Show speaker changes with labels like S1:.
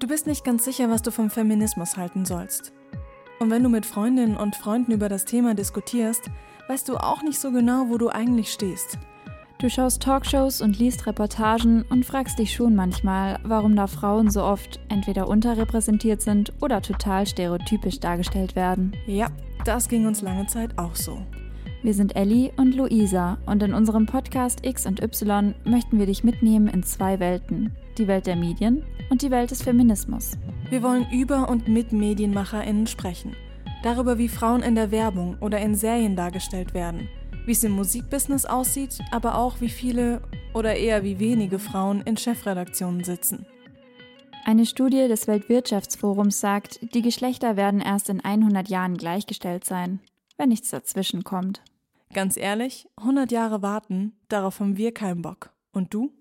S1: Du bist nicht ganz sicher, was du vom Feminismus halten sollst. Und wenn du mit Freundinnen und Freunden über das Thema diskutierst, weißt du auch nicht so genau, wo du eigentlich stehst.
S2: Du schaust Talkshows und liest Reportagen und fragst dich schon manchmal, warum da Frauen so oft entweder unterrepräsentiert sind oder total stereotypisch dargestellt werden.
S1: Ja, das ging uns lange Zeit auch so.
S2: Wir sind Ellie und Luisa und in unserem Podcast X und Y möchten wir dich mitnehmen in zwei Welten. Die Welt der Medien und die Welt des Feminismus.
S1: Wir wollen über und mit MedienmacherInnen sprechen. Darüber, wie Frauen in der Werbung oder in Serien dargestellt werden. Wie es im Musikbusiness aussieht, aber auch wie viele oder eher wie wenige Frauen in Chefredaktionen sitzen.
S2: Eine Studie des Weltwirtschaftsforums sagt, die Geschlechter werden erst in 100 Jahren gleichgestellt sein, wenn nichts dazwischen kommt.
S1: Ganz ehrlich, 100 Jahre warten, darauf haben wir keinen Bock. Und du?